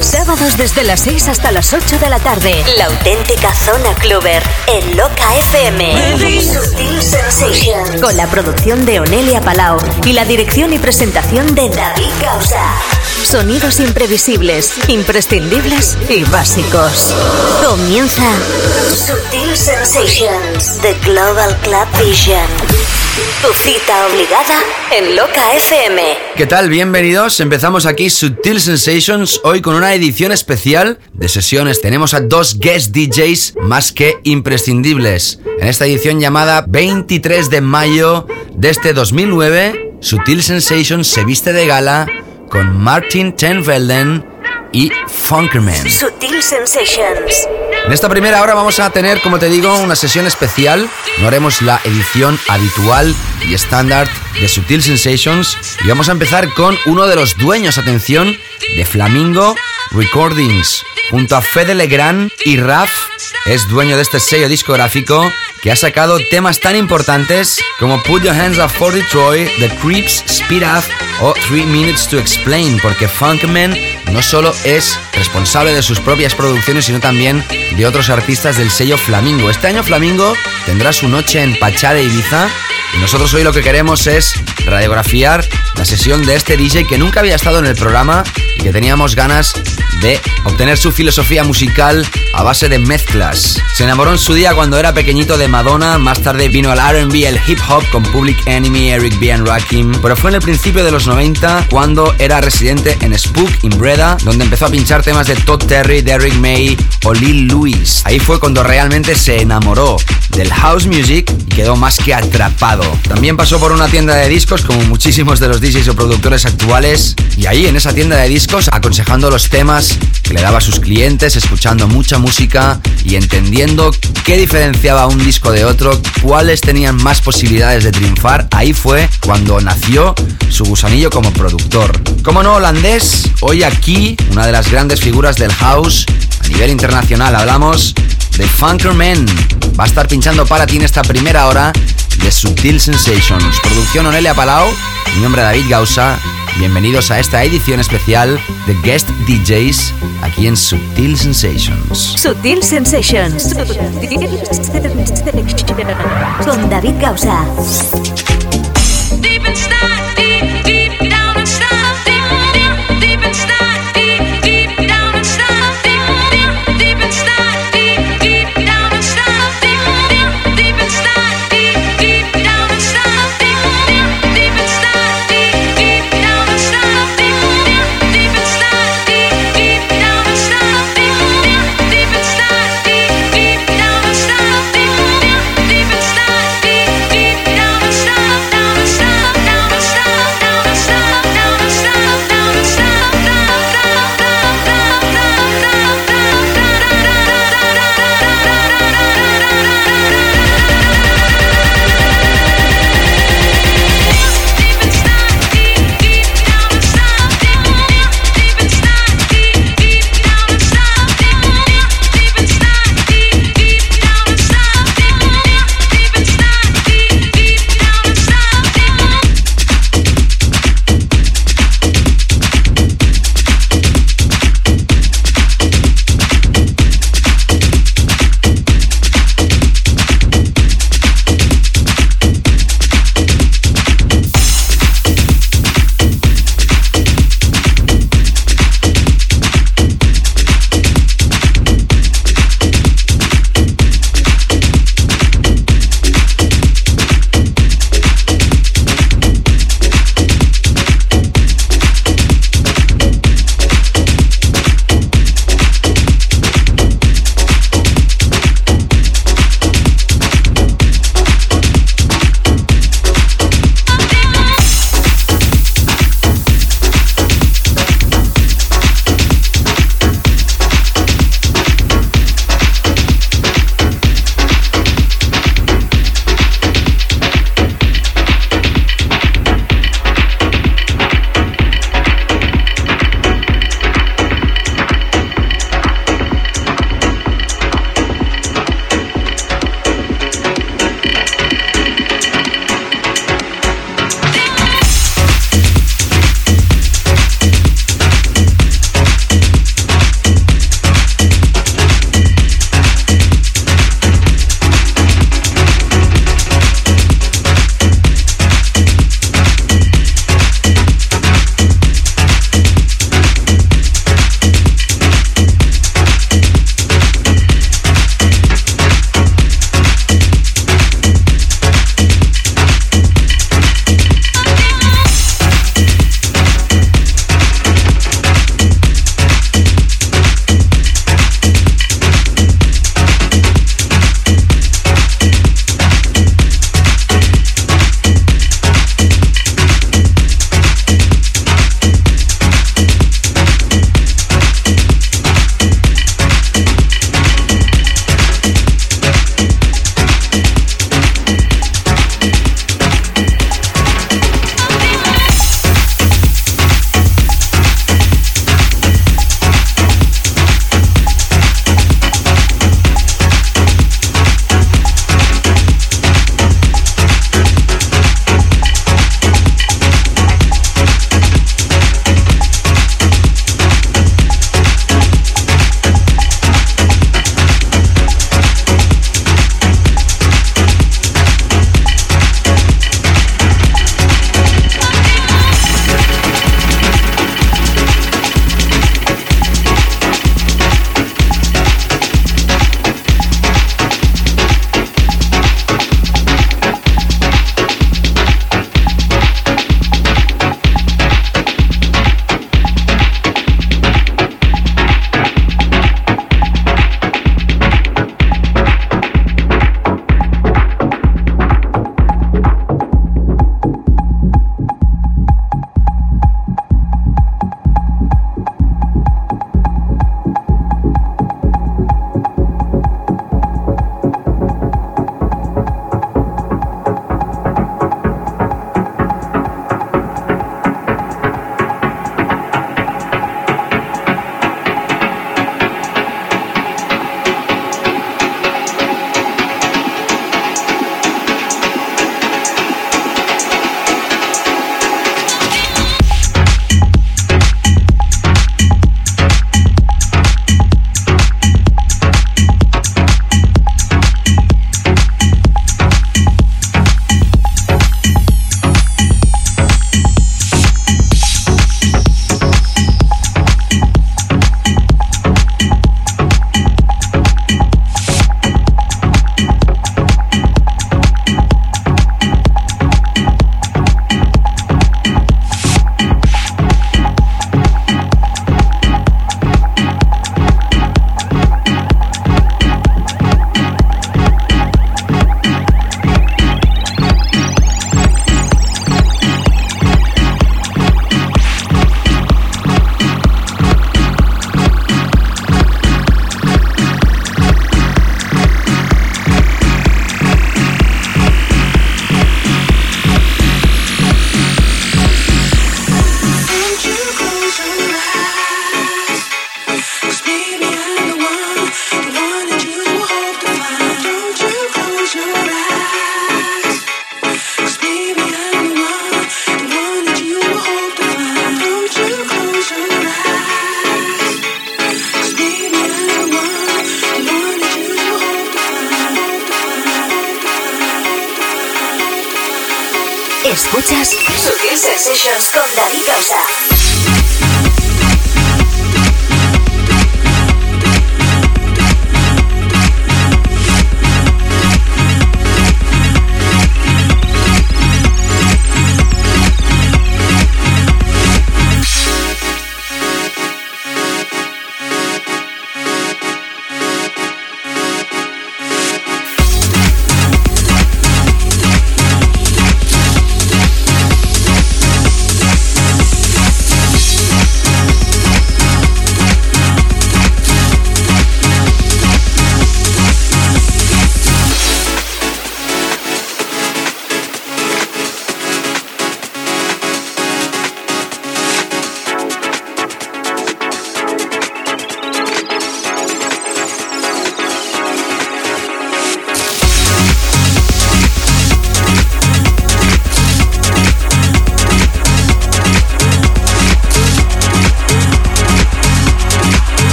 Sábados desde las 6 hasta las 8 de la tarde. La auténtica zona cluber en Loca FM. Con la producción de Onelia Palau y la dirección y presentación de David Causa. Sonidos imprevisibles, imprescindibles y básicos. Comienza Sutil Sensations, The Global Club Vision. Tu cita obligada en Loca FM. ¿Qué tal? Bienvenidos. Empezamos aquí Sutil Sensations hoy con una edición especial de sesiones. Tenemos a dos guest DJs más que imprescindibles. En esta edición llamada 23 de mayo de este 2009, Sutil Sensations se viste de gala con Martin Tenvelden y Funkerman. Sutil Sensations. En esta primera hora vamos a tener, como te digo, una sesión especial. No haremos la edición habitual y estándar de Sutil Sensations. Y vamos a empezar con uno de los dueños, atención, de Flamingo Recordings. Junto a Fede Legrand y Raf, es dueño de este sello discográfico que ha sacado temas tan importantes como Put Your Hands Up for Detroit, The Creeps, Speed Up o Three Minutes to Explain, porque Funkman no solo es responsable de sus propias producciones, sino también de otros artistas del sello Flamingo. Este año Flamingo tendrá su noche en Pachá de Ibiza y nosotros hoy lo que queremos es radiografiar la sesión de este DJ que nunca había estado en el programa y que teníamos ganas de obtener su filosofía musical a base de mezclas. Se enamoró en su día cuando era pequeñito de Madonna, más tarde vino al RB, el hip hop con Public Enemy, Eric B. and Rakim, pero fue en el principio de los 90 cuando era residente en Spook in Breda, donde empezó a pinchar temas de Todd Terry, Derrick May o Lil Louis. Ahí fue cuando realmente se enamoró del house music y quedó más que atrapado. También pasó por una tienda de discos como muchísimos de los DJs o productores actuales y ahí en esa tienda de discos aconsejando los temas que le daba a sus clientes, escuchando mucha música y entendiendo qué diferenciaba un disco de otro, cuáles tenían más posibilidades de triunfar. Ahí fue cuando nació su gusanillo como productor. Como no holandés, hoy aquí una de las grandes figuras del house a nivel internacional hablamos de Funkerman. Va a estar pinchando para ti en esta primera hora de Subtil Sensations. Producción Onelia Palau, mi nombre es David Gausa. Bienvenidos a esta edición especial de Guest DJs aquí en Subtil Sensations. Sutil Sensations. Con David Gausa. Deep inside, deep, deep down inside,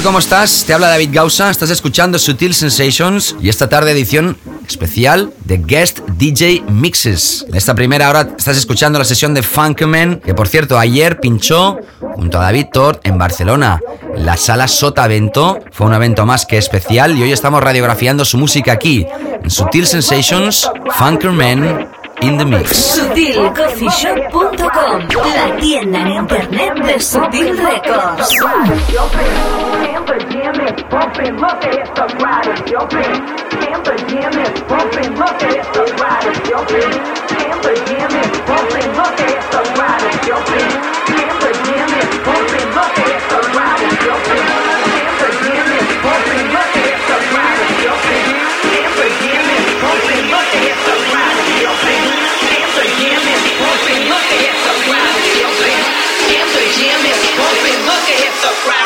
tal? ¿Cómo estás? Te habla David Gausa, estás escuchando Sutil Sensations y esta tarde edición especial de Guest DJ Mixes. En esta primera hora estás escuchando la sesión de Funkman, que por cierto ayer pinchó junto a David Tort en Barcelona, en la sala Sota Evento. Fue un evento más que especial y hoy estamos radiografiando su música aquí, en Sutil Sensations, Funkerman in the Mix. SutilCoffeeshop.com, la tienda en internet de Sutil Records. At the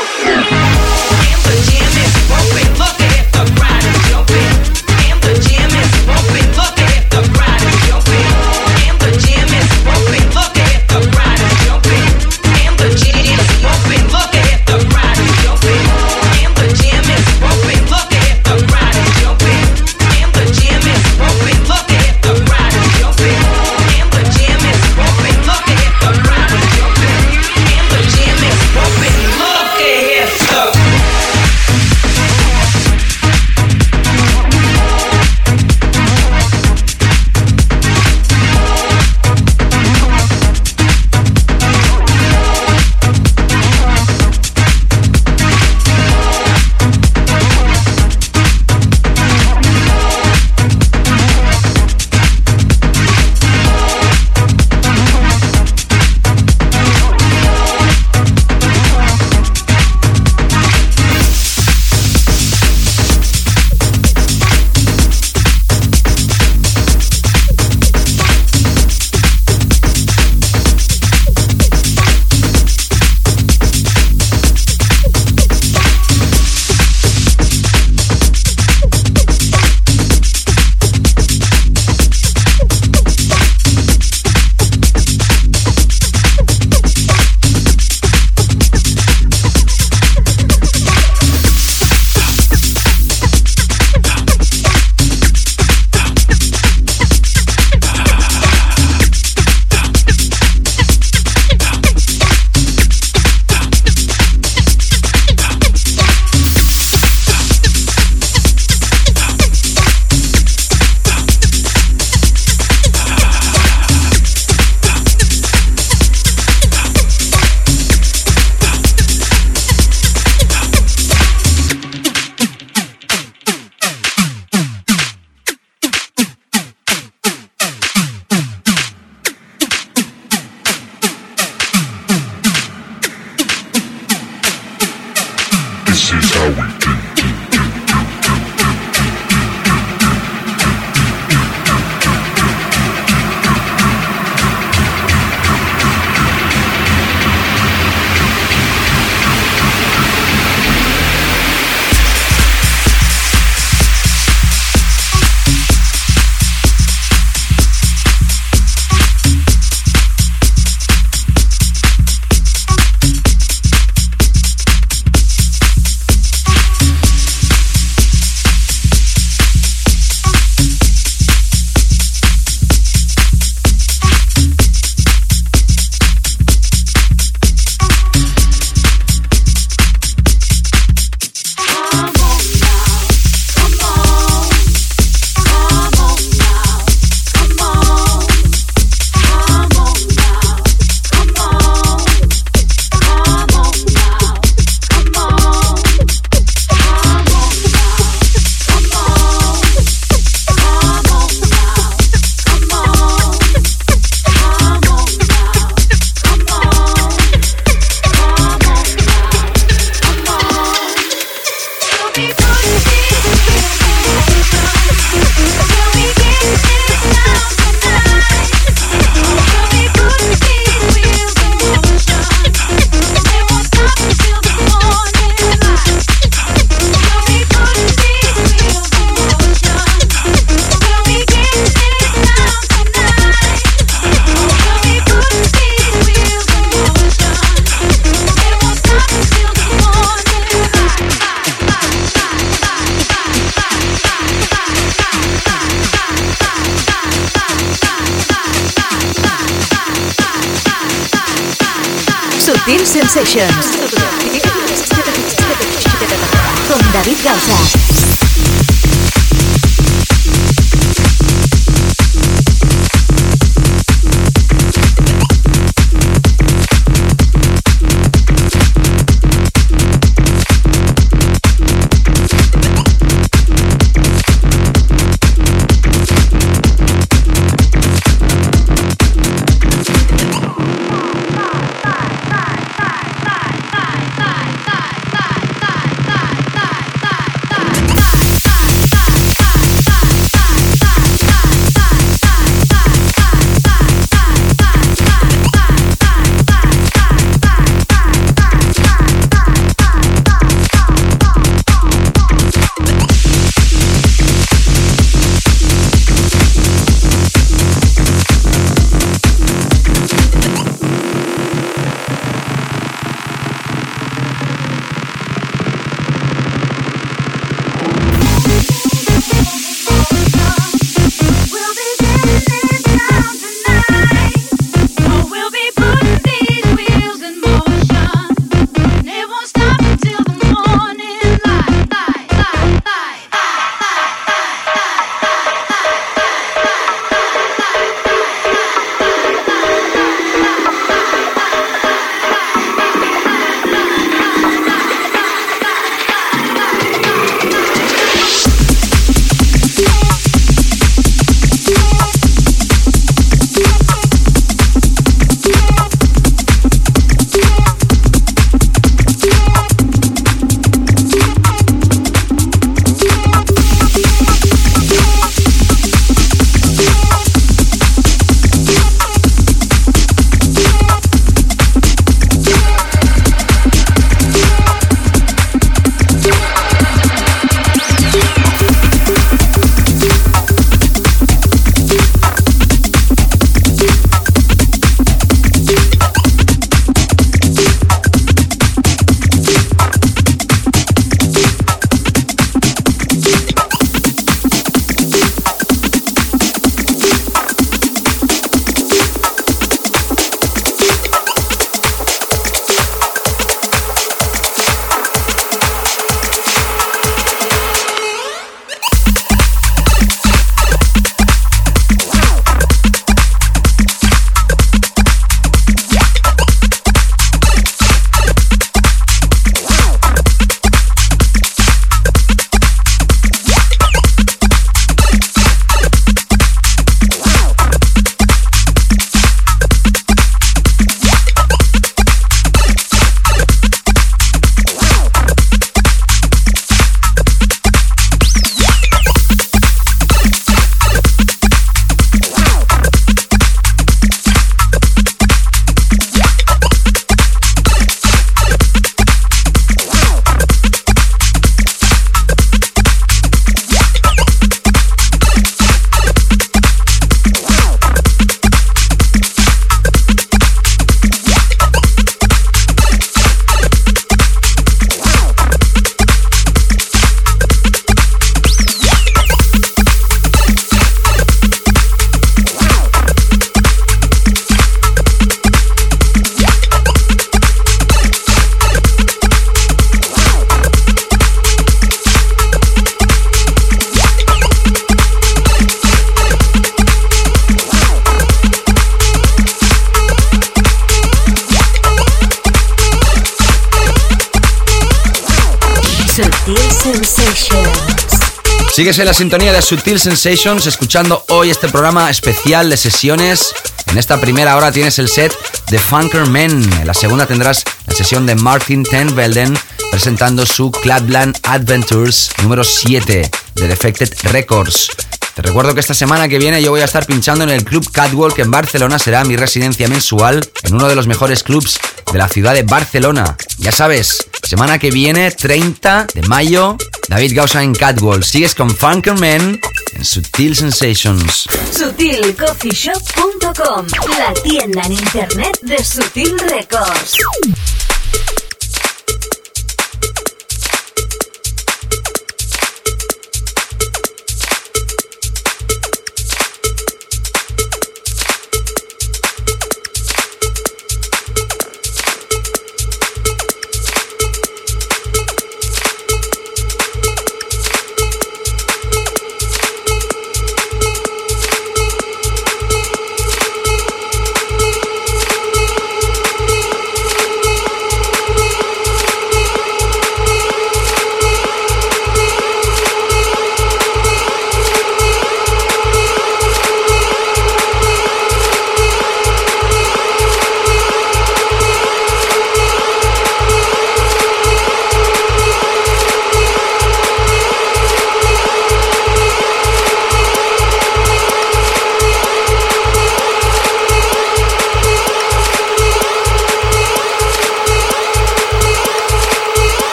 Sigues en la sintonía de Sutil Sensations, escuchando hoy este programa especial de sesiones. En esta primera hora tienes el set de Funker Men. En la segunda tendrás la sesión de Martin Ten Velden presentando su Clubland Adventures número 7 de Defected Records. Te recuerdo que esta semana que viene yo voy a estar pinchando en el Club Catwalk en Barcelona. Será mi residencia mensual en uno de los mejores clubs de la ciudad de Barcelona. Ya sabes, semana que viene, 30 de mayo, David Gausa en Catwalk. Sigues con Funkerman en Sutil Sensations. SutilCoffeeShop.com, la tienda en internet de Sutil Records.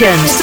Sutil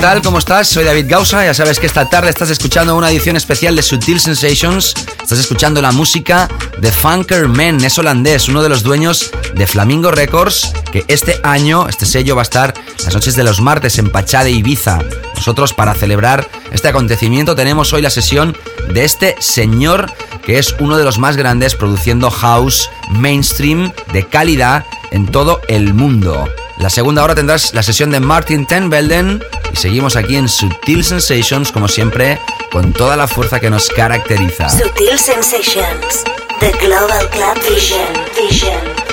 tal? ¿Cómo estás? Soy David Gausa. Ya sabes que esta tarde estás escuchando una edición especial de Sutil Sensations. Estás escuchando la música de Funker Men, es holandés, uno de los dueños de Flamingo Records, que este año, este sello va a estar las noches de los martes en Pachá de Ibiza. Nosotros, para celebrar este acontecimiento, tenemos hoy la sesión de este señor que es uno de los más grandes produciendo house mainstream de calidad en todo el mundo. La segunda hora tendrás la sesión de Martin Ten Belden y seguimos aquí en Sutil Sensations, como siempre, con toda la fuerza que nos caracteriza. Sutil Sensations. The Global Club Vision. Vision.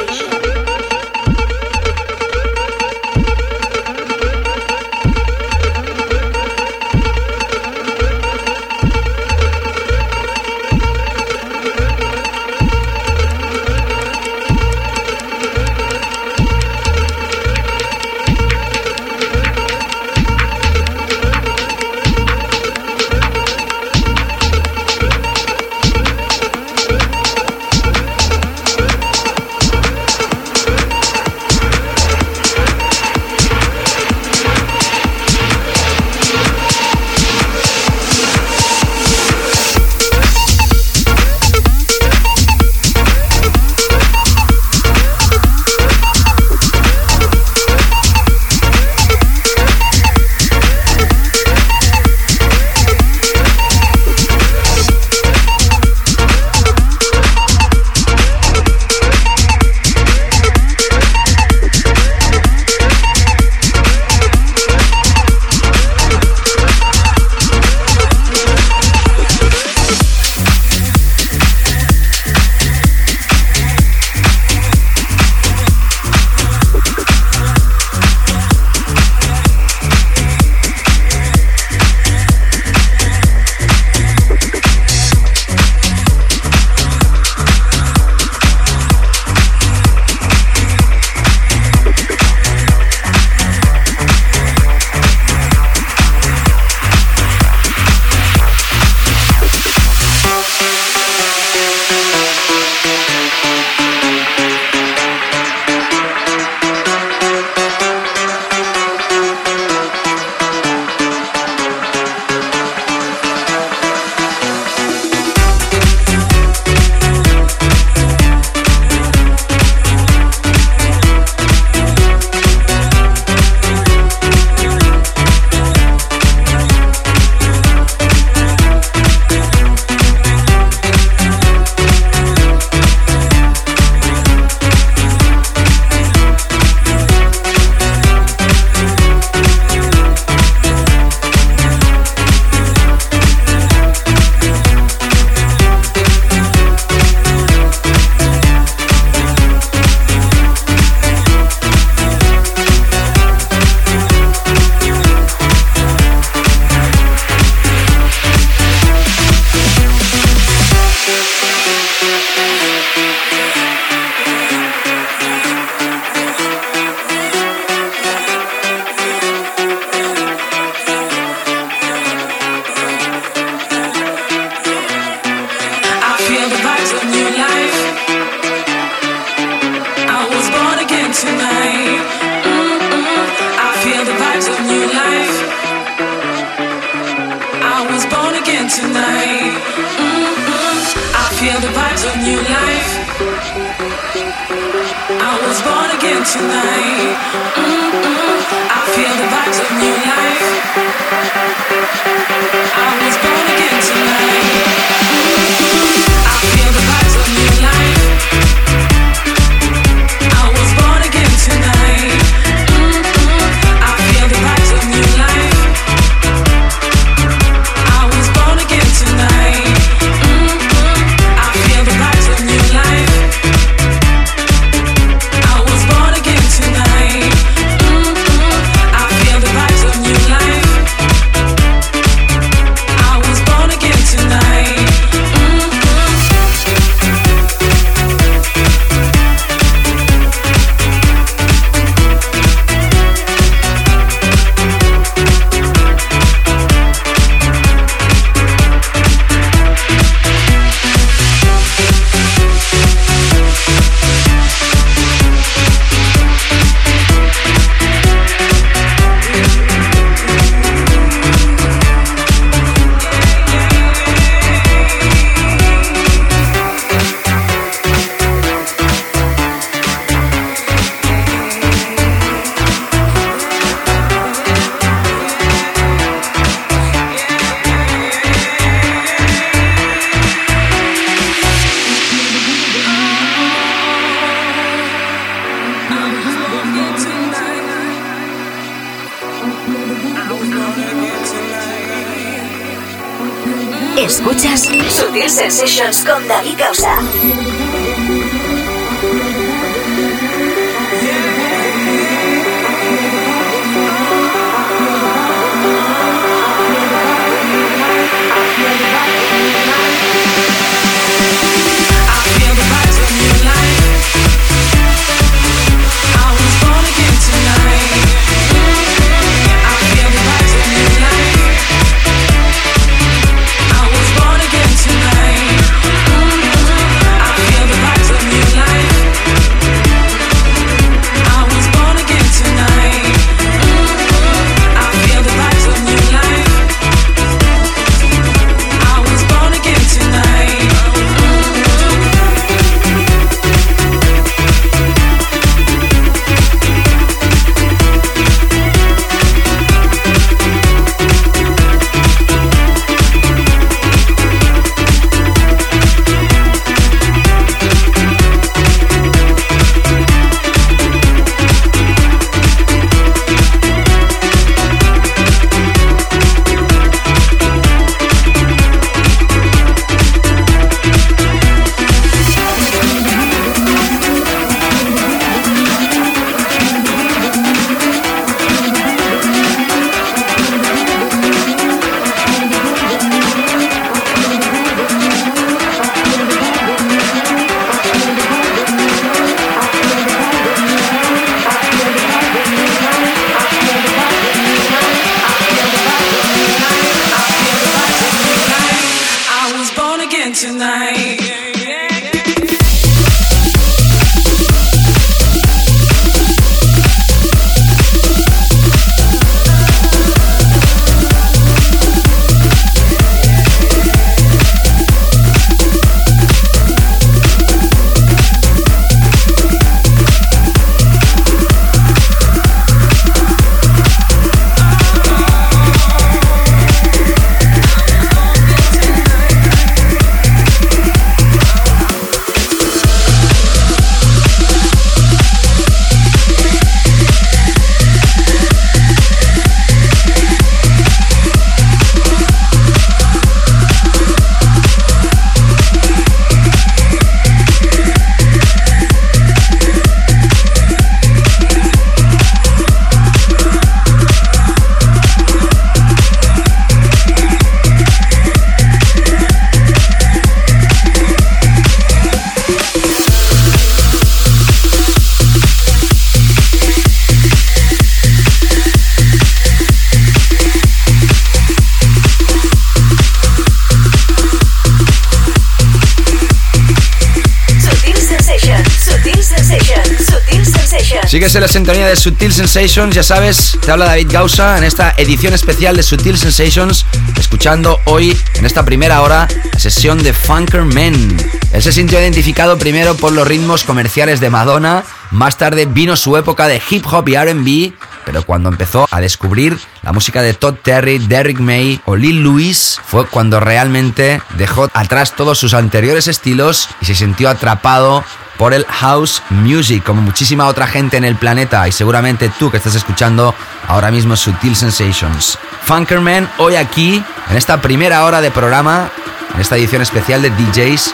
Sigues en la sintonía de Sutil Sensations, ya sabes, te habla David Gausa en esta edición especial de Sutil Sensations, escuchando hoy en esta primera hora la sesión de Funker Men. Él se sintió identificado primero por los ritmos comerciales de Madonna, más tarde vino su época de hip hop y RB, pero cuando empezó a descubrir la música de Todd Terry, Derrick May o Lil Louis, fue cuando realmente dejó atrás todos sus anteriores estilos y se sintió atrapado por el house music, como muchísima otra gente en el planeta y seguramente tú que estás escuchando ahora mismo Sutil Sensations. Funkerman hoy aquí, en esta primera hora de programa, en esta edición especial de DJs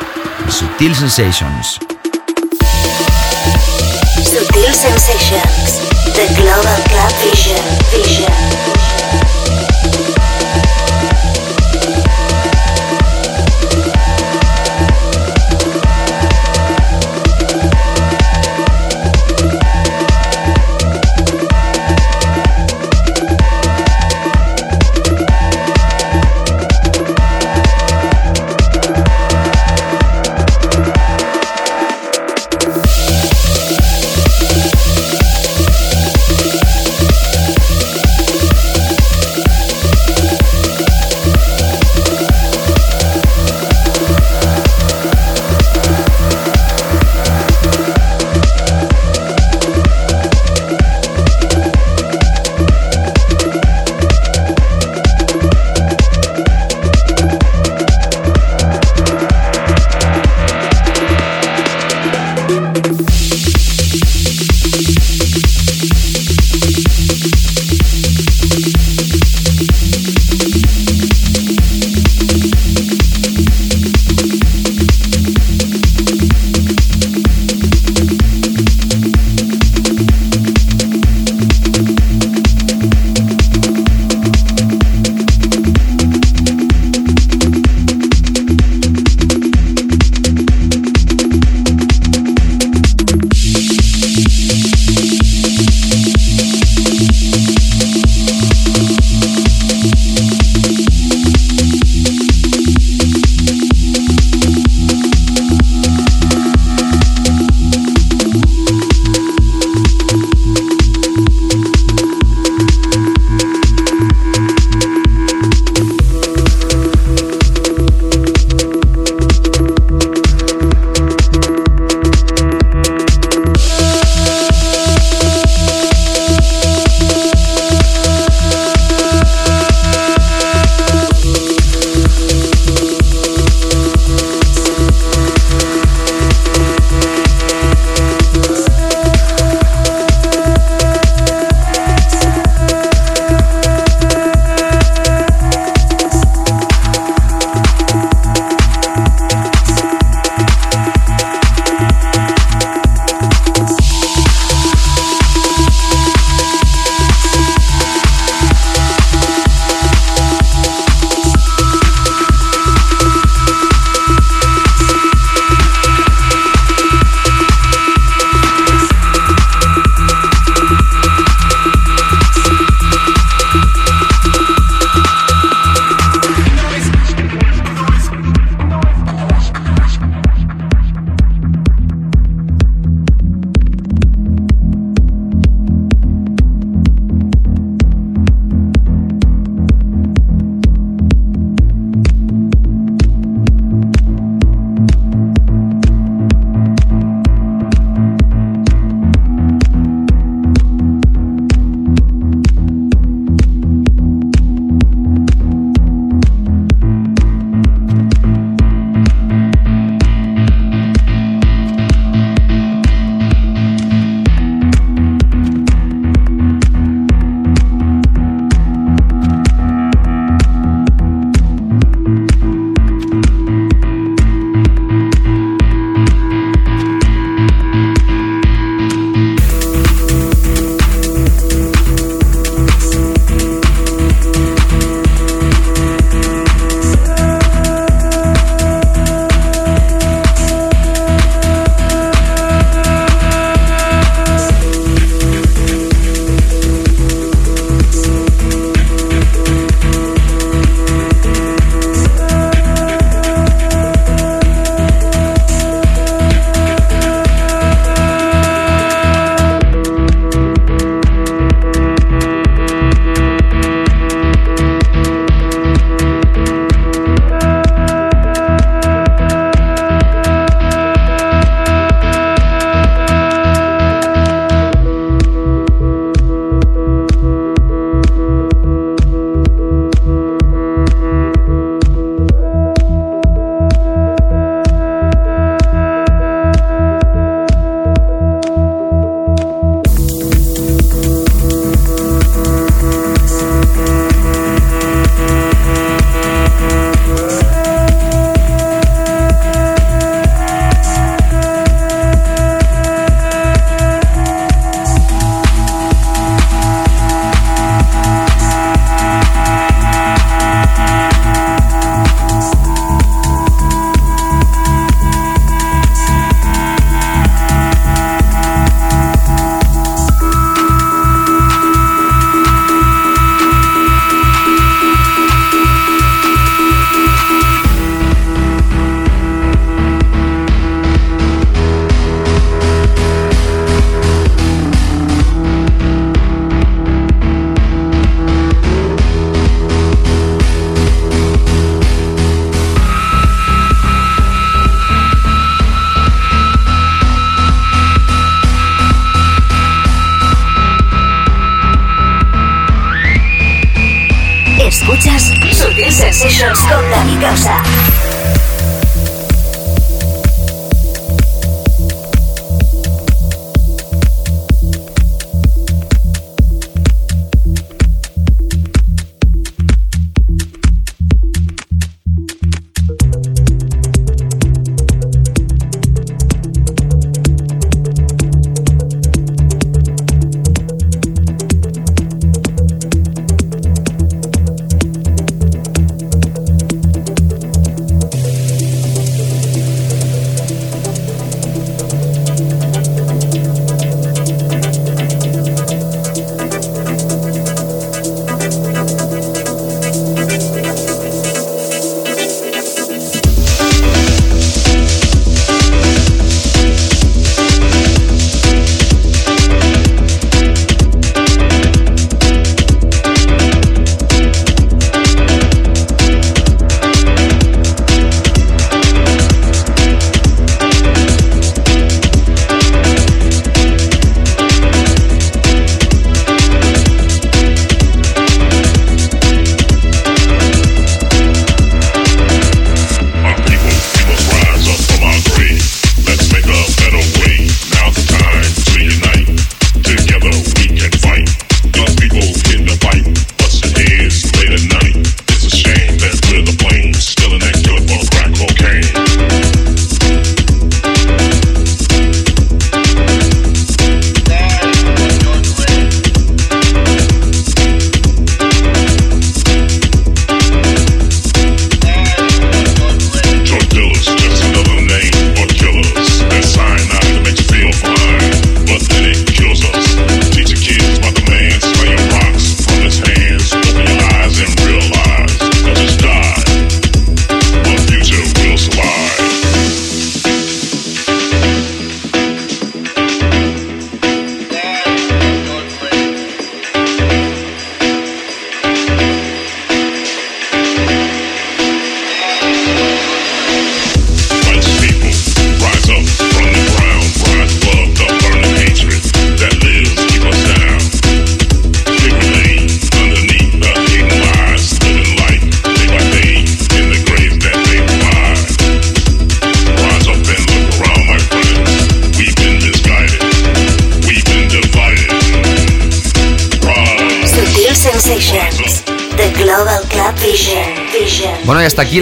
Sutil Sensations. Sutil Sensations, The Global Club Vision. Vision.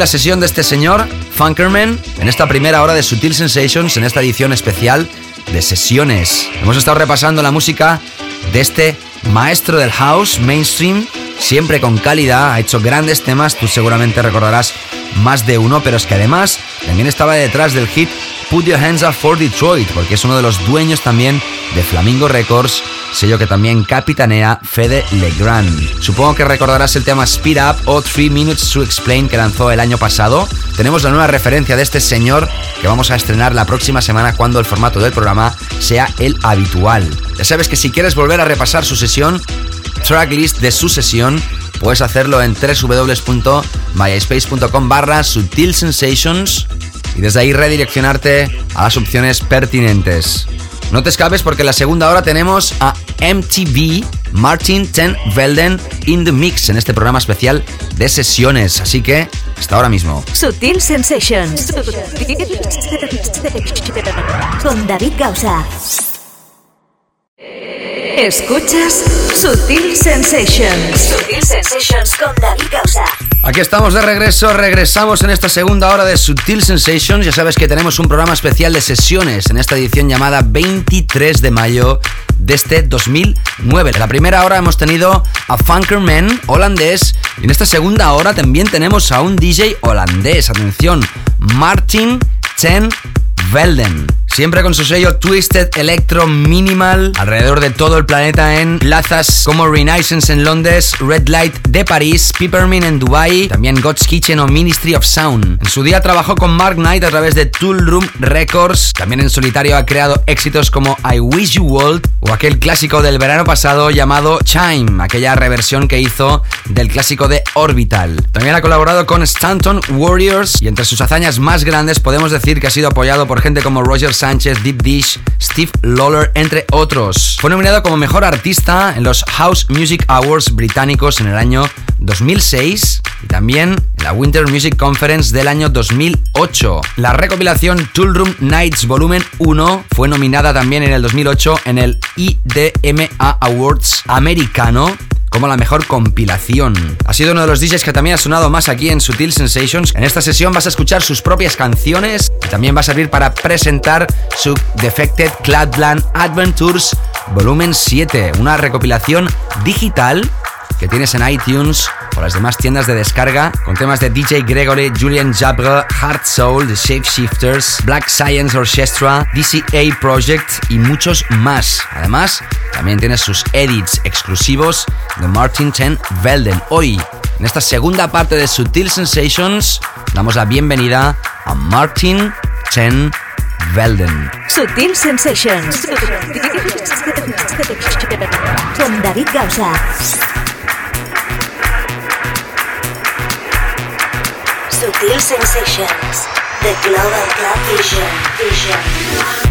Sesión de este señor, Funkerman, en esta primera hora de Sutil Sensations, en esta edición especial de sesiones. Hemos estado repasando la música de este maestro del house, mainstream, siempre con calidad, ha hecho grandes temas, tú seguramente recordarás más de uno, pero es que además también estaba detrás del hit Put Your Hands Up for Detroit, porque es uno de los dueños también de Flamingo Records, sello que también capitanea Fede Legrand. Supongo que recordarás el tema Speed Up o 3 Minutes to Explain que lanzó el año pasado. Tenemos la nueva referencia de este señor que vamos a estrenar la próxima semana cuando el formato del programa sea el habitual. Ya sabes que si quieres volver a repasar su sesión, tracklist de su sesión, puedes hacerlo en www.myspace.com barra Sutil Sensations y desde ahí redireccionarte a las opciones pertinentes. No te escapes porque en la segunda hora tenemos a MTV Martin Ten Velden in the Mix en este programa especial de sesiones. Así que hasta ahora mismo. Sutil Sensations. Con David Gausa. Escuchas Sutil Sensations. Sutil Sensations con David Gausa. Aquí estamos de regreso, regresamos en esta segunda hora de Sutil Sensations. Ya sabes que tenemos un programa especial de sesiones en esta edición llamada 23 de mayo de este 2009. En la primera hora hemos tenido a Funkerman holandés y en esta segunda hora también tenemos a un DJ holandés. Atención, Martin Ten Velden. Siempre con su sello Twisted Electro Minimal alrededor de todo el planeta en plazas como Renaissance en Londres, Red Light de París, Peppermint en Dubai, también God's Kitchen o Ministry of Sound. En su día trabajó con Mark Knight a través de Tool Room Records. También en solitario ha creado éxitos como I Wish You Would o aquel clásico del verano pasado llamado Chime, aquella reversión que hizo del clásico de Orbital. También ha colaborado con Stanton Warriors y entre sus hazañas más grandes podemos decir que ha sido apoyado por gente como Roger Sánchez, Deep Dish, Steve Lawler, entre otros. Fue nominado como mejor artista en los House Music Awards británicos en el año 2006 y también en la Winter Music Conference del año 2008. La recopilación Tool Room Nights Volumen 1 fue nominada también en el 2008 en el IDMA Awards americano como la mejor compilación. Ha sido uno de los DJs que también ha sonado más aquí en Sutil Sensations. En esta sesión vas a escuchar sus propias canciones y también va a servir para presentar su Defected Cladland Adventures Volumen 7, una recopilación digital que tienes en iTunes o las demás tiendas de descarga con temas de DJ Gregory, Julian Jabre, Heart Soul, The Shapeshifters, Black Science Orchestra, DCA Project y muchos más. Además, también tienes sus edits exclusivos de Martin Ten Velden. Hoy, en esta segunda parte de Sutil Sensations, damos la bienvenida a Martin Ten Velden. Sutil Sensations. Con David Gausa. Sutil Sensations. The Global Club Vision. Vision.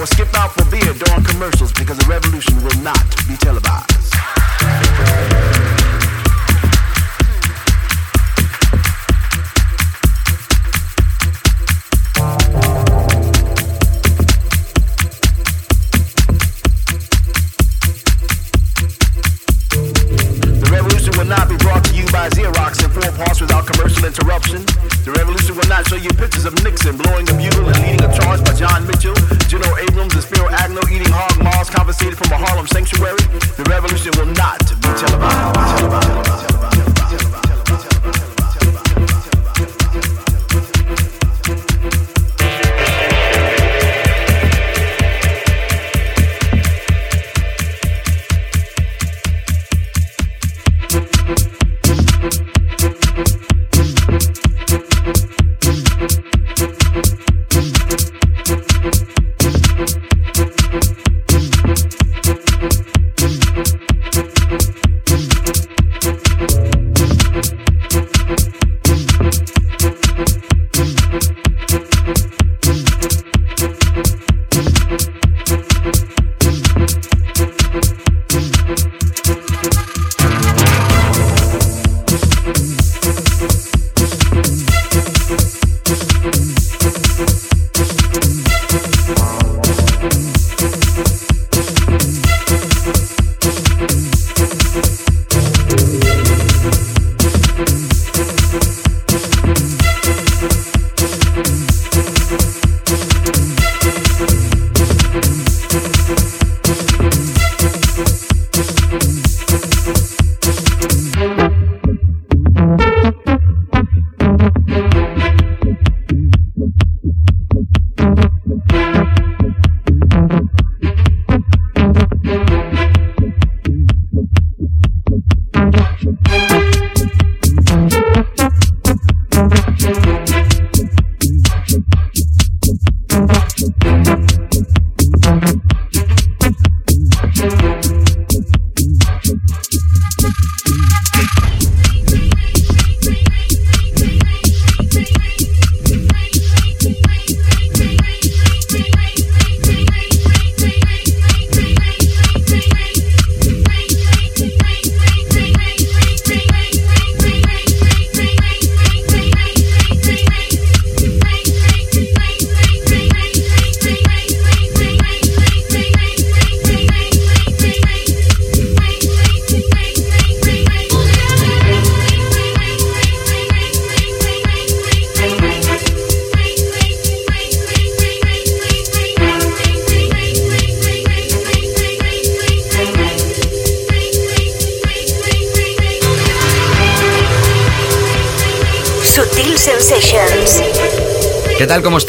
or skip out for beer during commercials because the revolution will not be televised.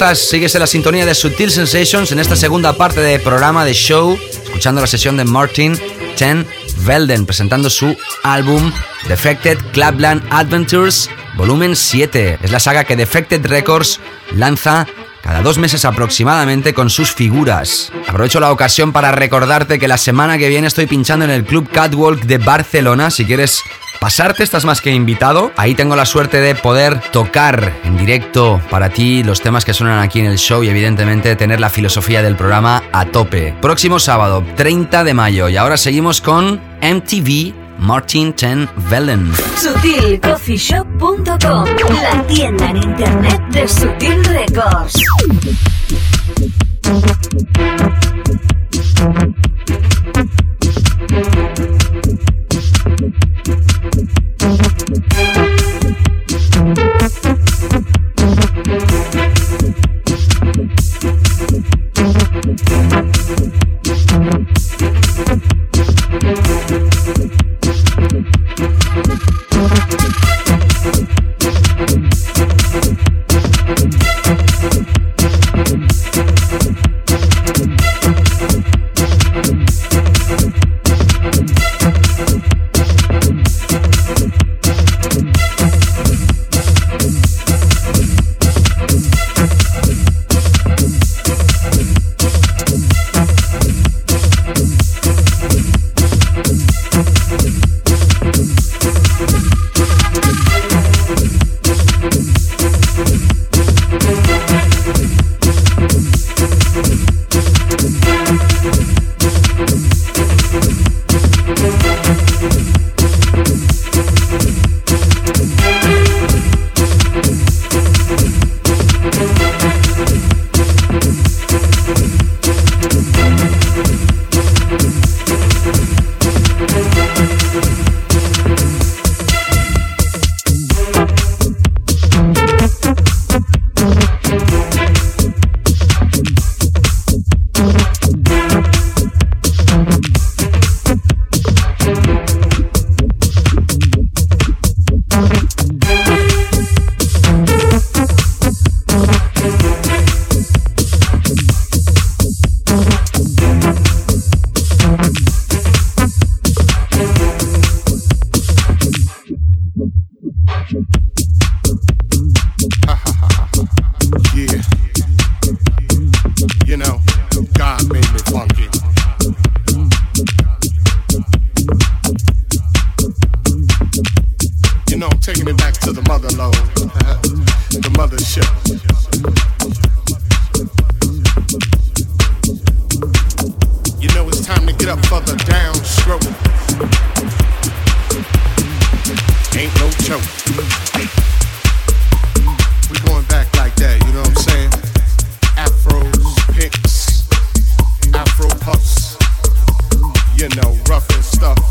Estás? La sintonía de Sutil Sensations en esta segunda parte de programa de show, escuchando la sesión de Martin Ten Velden presentando su álbum Defected Clubland Adventures Volumen 7. Es la saga que Defected Records lanza cada dos meses aproximadamente con sus figuras. Aprovecho la ocasión para recordarte que la semana que viene estoy pinchando en el Club Catwalk de Barcelona. Si quieres pasarte, estás más que invitado. Ahí tengo la suerte de poder tocar en directo para ti los temas que suenan aquí en el show y evidentemente tener la filosofía del programa a tope. Próximo sábado, 30 de mayo. Y ahora seguimos con MTV Martin Ten Vellen. SutilCoffeeShop.com La tienda en internet de Sutil Records. You know, rough and stuff.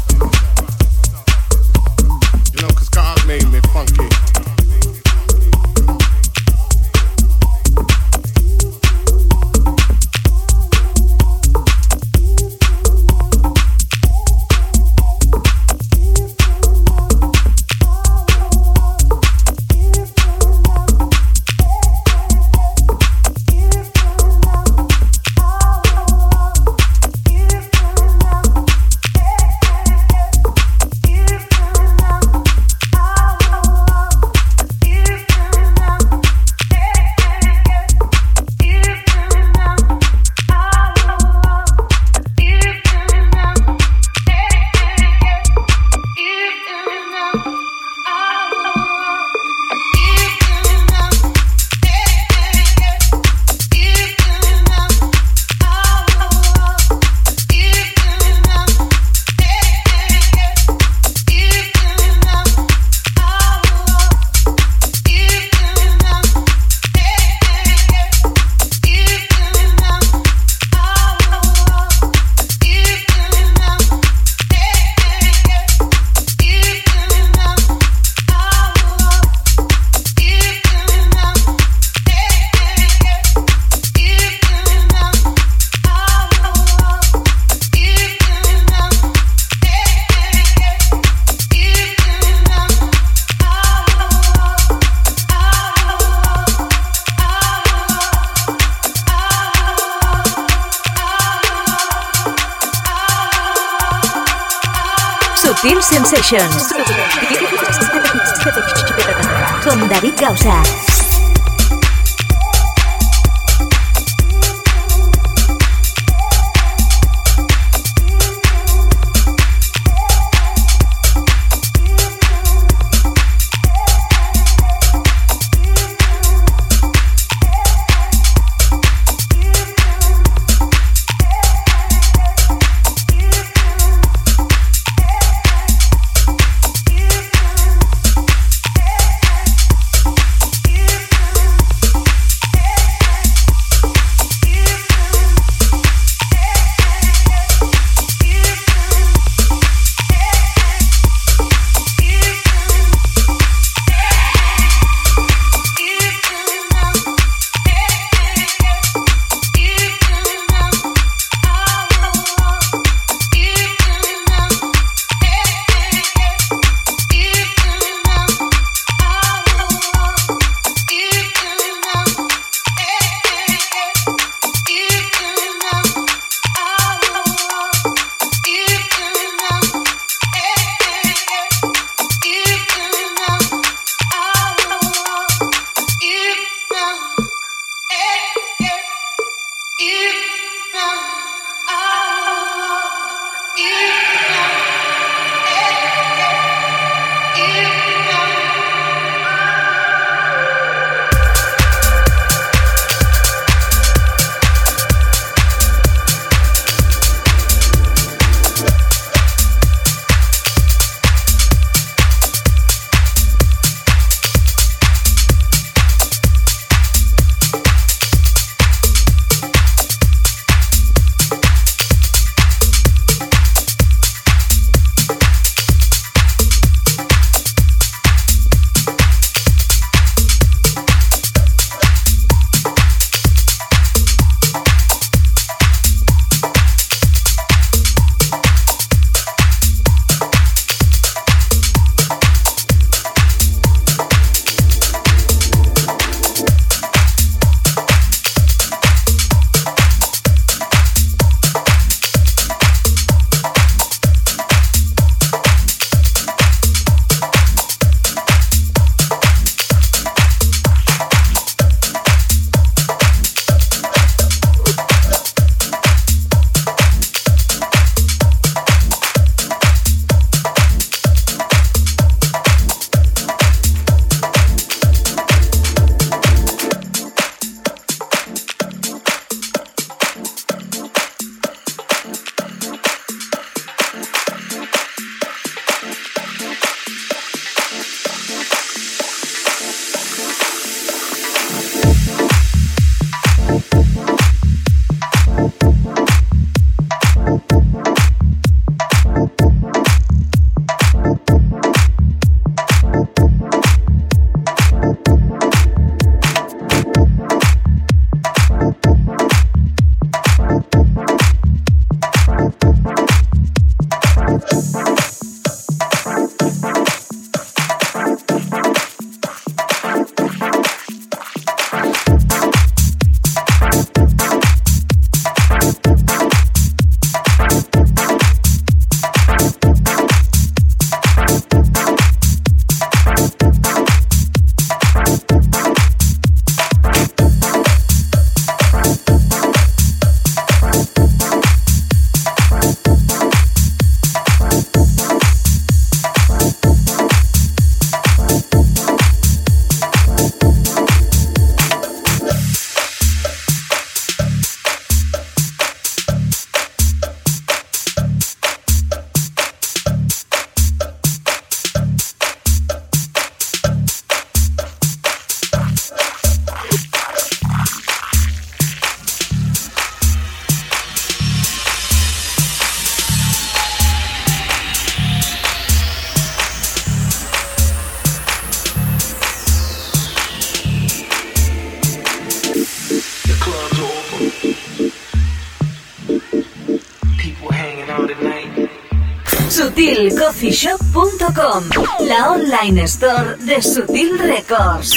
Online store de Sutil Records.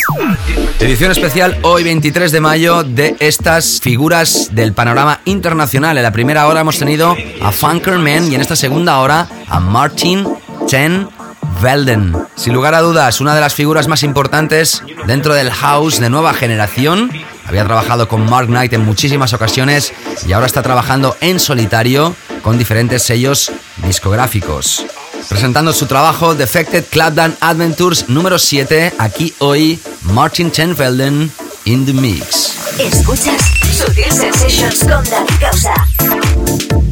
Edición especial hoy 23 de mayo de estas figuras del panorama internacional. En la primera hora hemos tenido a Funkerman y en esta segunda hora a Martin Chen Velden. Sin lugar a dudas, una de las figuras más importantes dentro del house de nueva generación. Había trabajado con Mark Knight en muchísimas ocasiones y ahora está trabajando en solitario con diferentes sellos discográficos. Presentando su trabajo Defected Clapdown Adventures número 7, aquí hoy Martin Chen Velden in the mix. Escuchas Sutil Sensations con David Causa.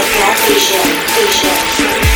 The Global Club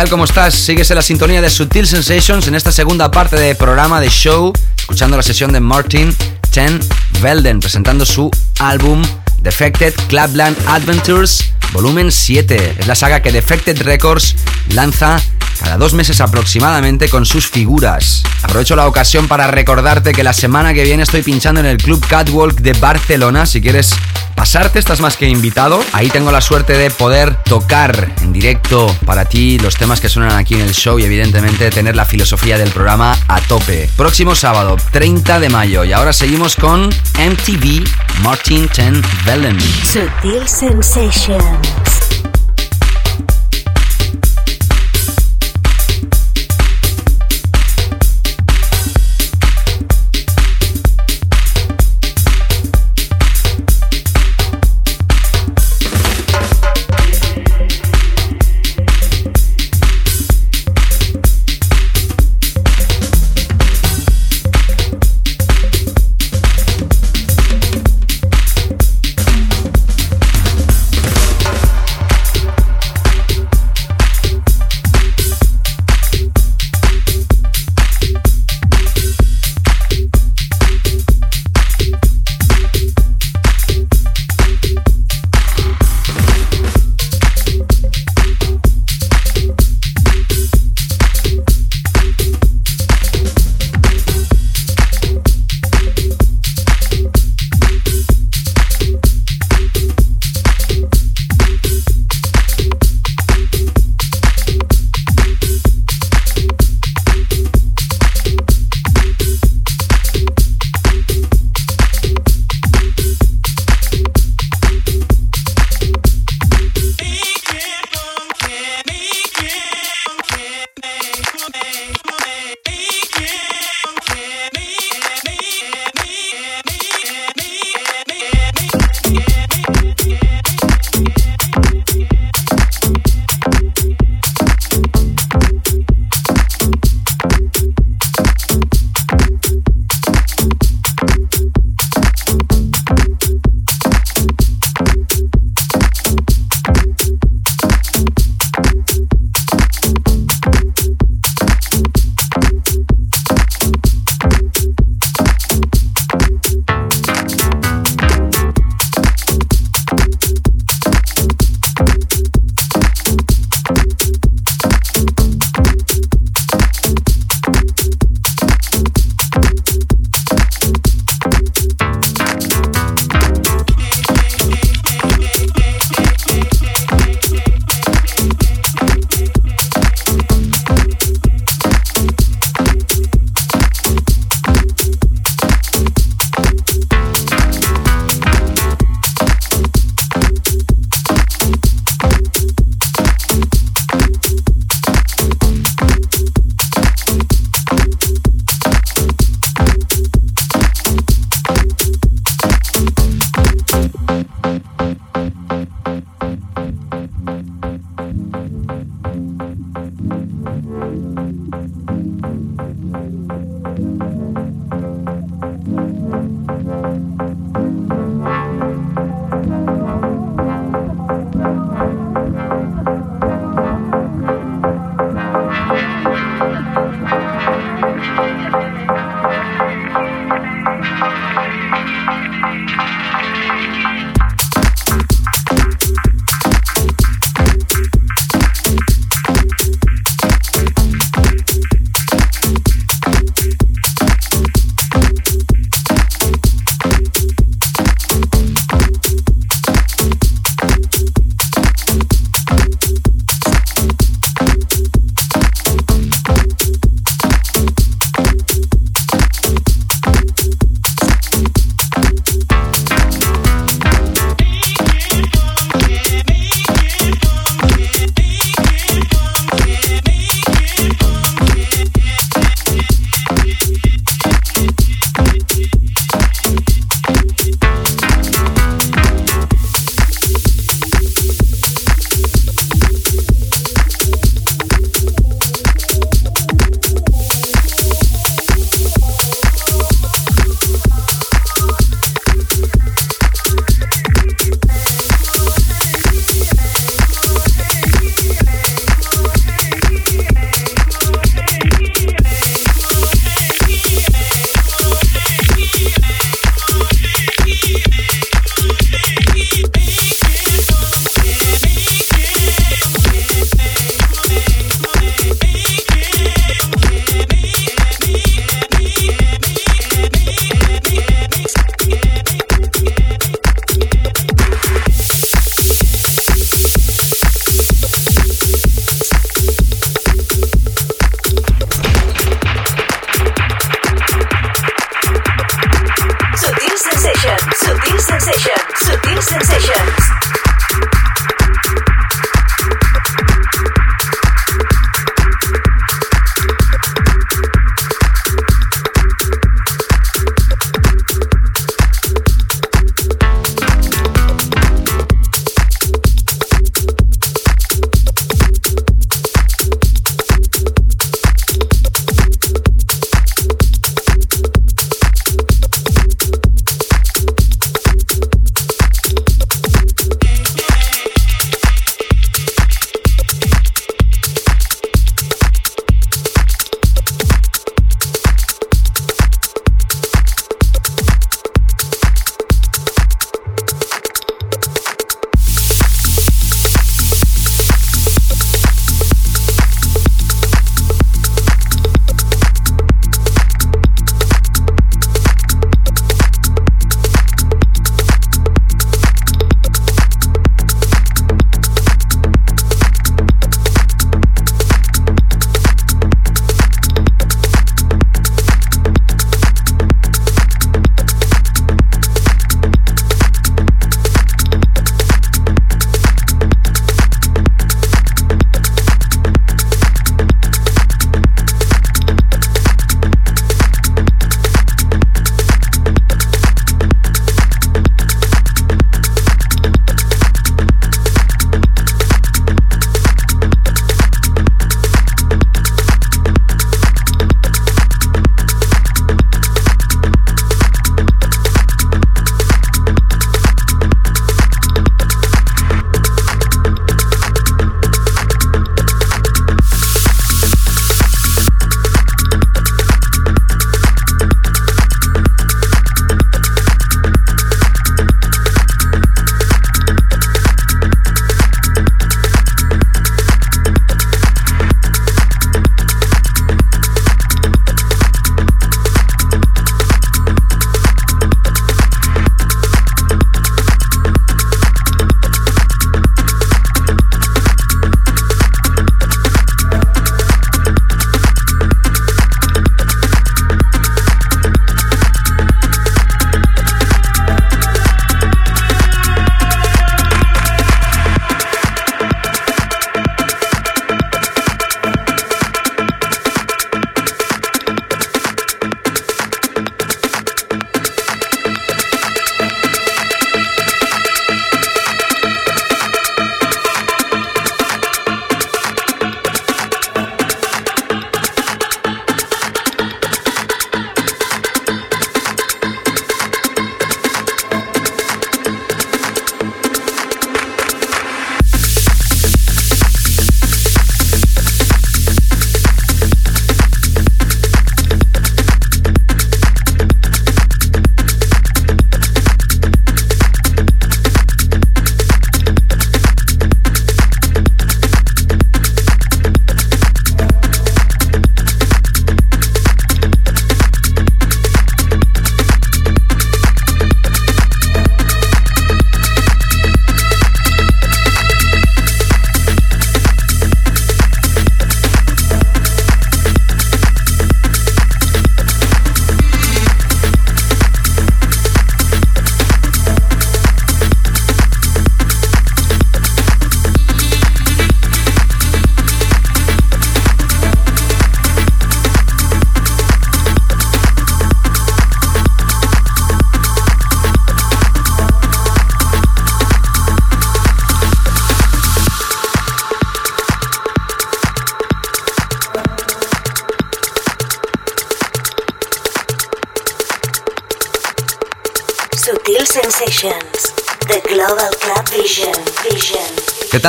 tal? ¿Cómo estás? Sigues en la sintonía de Sutil Sensations en esta segunda parte de programa de show, escuchando la sesión de Martin Ten Velden presentando su álbum Defected Clubland Adventures Volumen 7. Es la saga que Defected Records lanza cada dos meses aproximadamente con sus figuras. Aprovecho la ocasión para recordarte que la semana que viene estoy pinchando en el Club Catwalk de Barcelona. Si quieres pasarte, estás más que invitado. Ahí tengo la suerte de poder tocar en directo para ti los temas que suenan aquí en el show y evidentemente tener la filosofía del programa a tope. Próximo sábado, 30 de mayo. Y ahora seguimos con MTV Martin Ten Vellen. Sutil Sensations.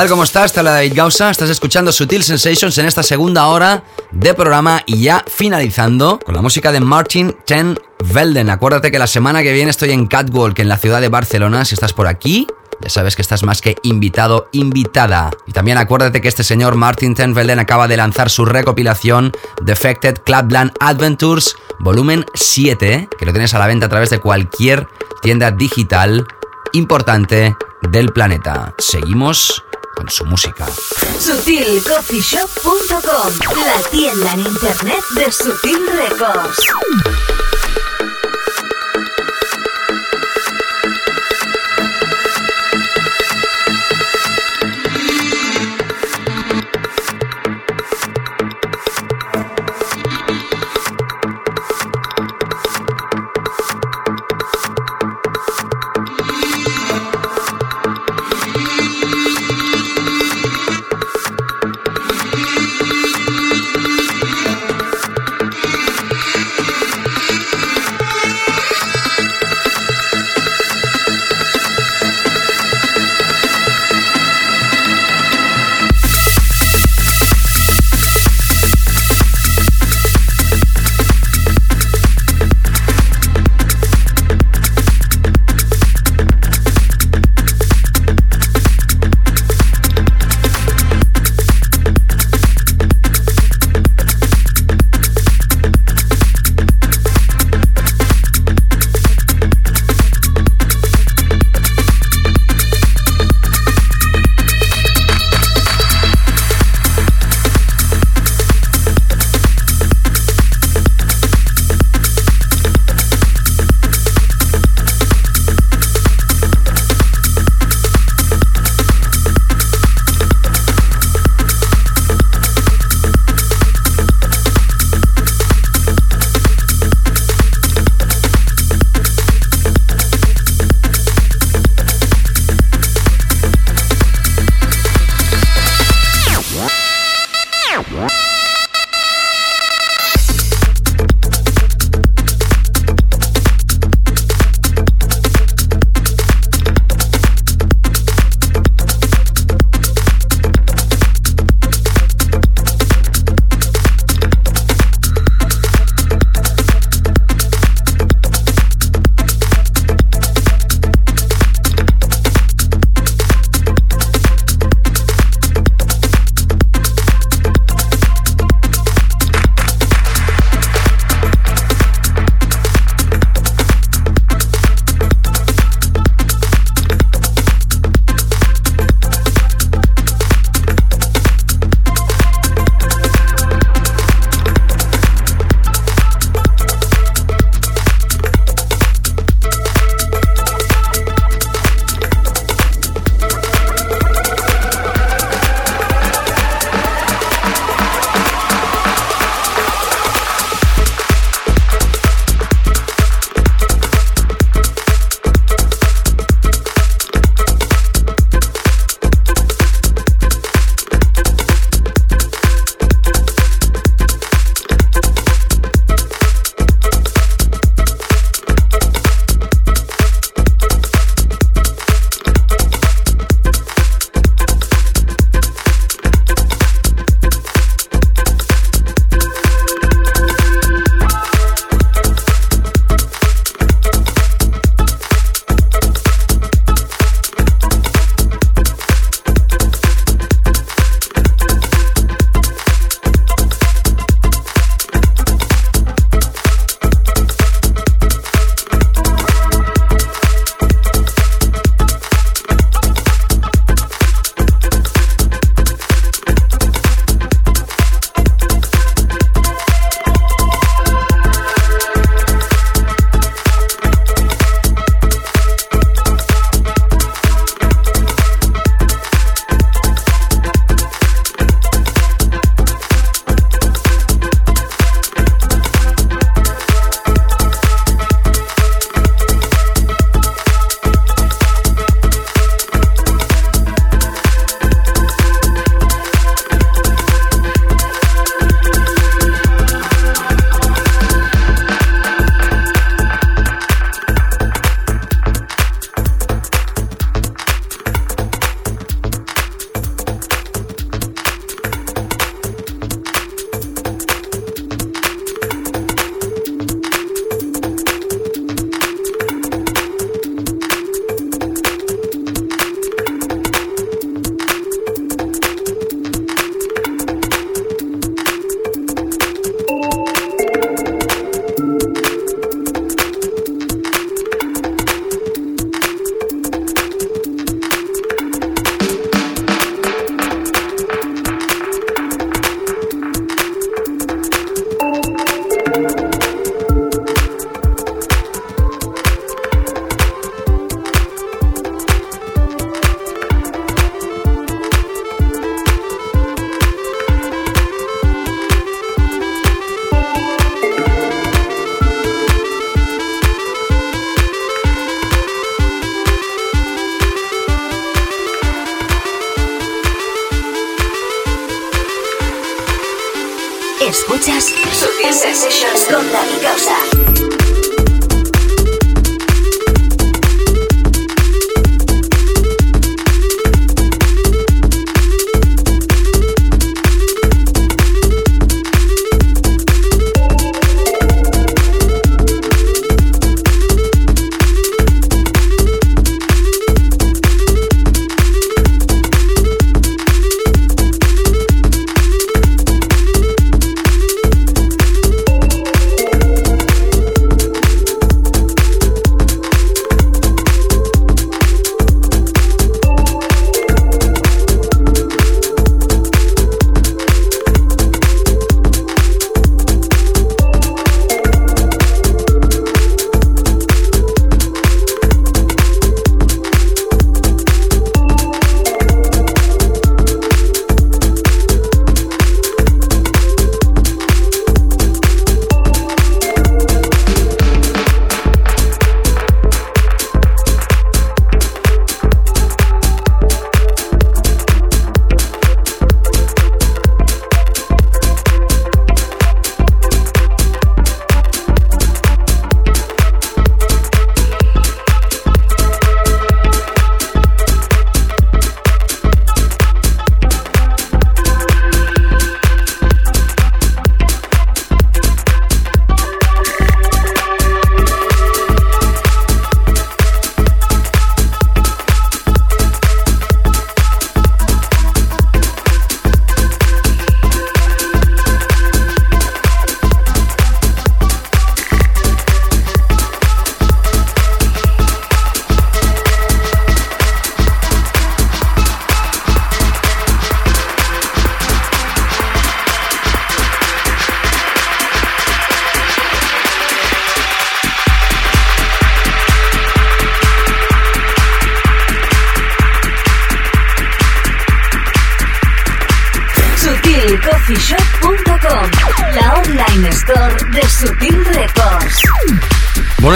Tal? ¿Cómo estás? Te habla David Gausa. Estás escuchando Sutil Sensations en esta segunda hora de programa y ya finalizando con la música de Martin Ten Velden. Acuérdate que la semana que viene estoy en Catwalk en la ciudad de Barcelona. Si estás por aquí, ya sabes que estás más que invitado, invitada. Y también acuérdate que este señor Martin Ten Velden acaba de lanzar su recopilación Defected Clubland Adventures volumen 7, que lo tienes a la venta a través de cualquier tienda digital importante del planeta. Seguimos con su música. SutilCoffeeShop.com La tienda en internet de Sutil Records.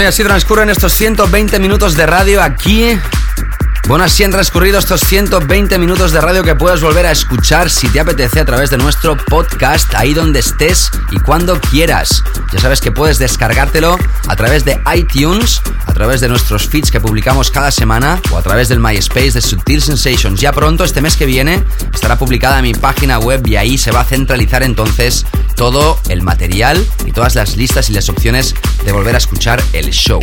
Y así transcurren estos 120 minutos de radio aquí. Bueno, así han transcurrido estos 120 minutos de radio que puedes volver a escuchar si te apetece a través de nuestro podcast, ahí donde estés y cuando quieras. Ya sabes que puedes descargártelo a través de iTunes, a través de nuestros feeds que publicamos cada semana o a través del MySpace de Subtil Sensations. Ya pronto, este mes que viene, estará publicada mi página web y ahí se va a centralizar entonces todo el material y todas las listas y las opciones de volver a escuchar el show.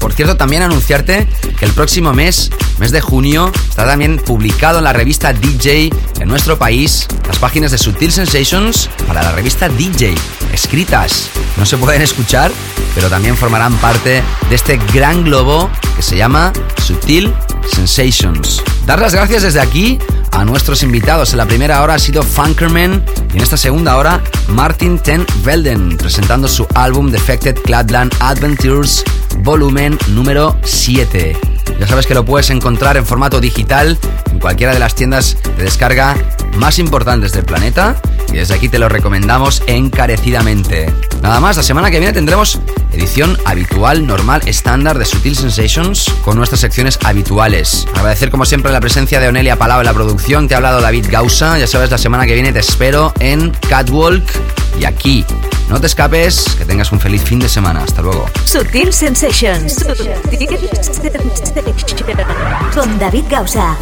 Por cierto, también anunciarte que el próximo mes, mes de junio, estará también publicado en la revista DJ en nuestro país las páginas de Sutil Sensations para la revista DJ, escritas. No se pueden escuchar, pero también formarán parte de este gran globo que se llama Sutil Sensations. Dar las gracias desde aquí a nuestros invitados. En la primera hora ha sido Funkerman y en esta segunda hora Martin Ten Velden presentando su álbum Defected Cladland Adventures volumen número 7. Ya sabes que lo puedes encontrar en formato digital en cualquiera de las tiendas de descarga más importantes del planeta y desde aquí te lo recomendamos encarecidamente. Nada más, la semana que viene tendremos edición habitual, normal, estándar de Sutil Sensations con nuestras secciones habituales. Agradecer como siempre la presencia de Onelia Palau en la producción, te ha hablado David Gausa, ya sabes, la semana que viene te espero en Catwalk y aquí. No te escapes, que tengas un feliz fin de semana. Hasta luego. Sutil Sensations. Con David Gausa.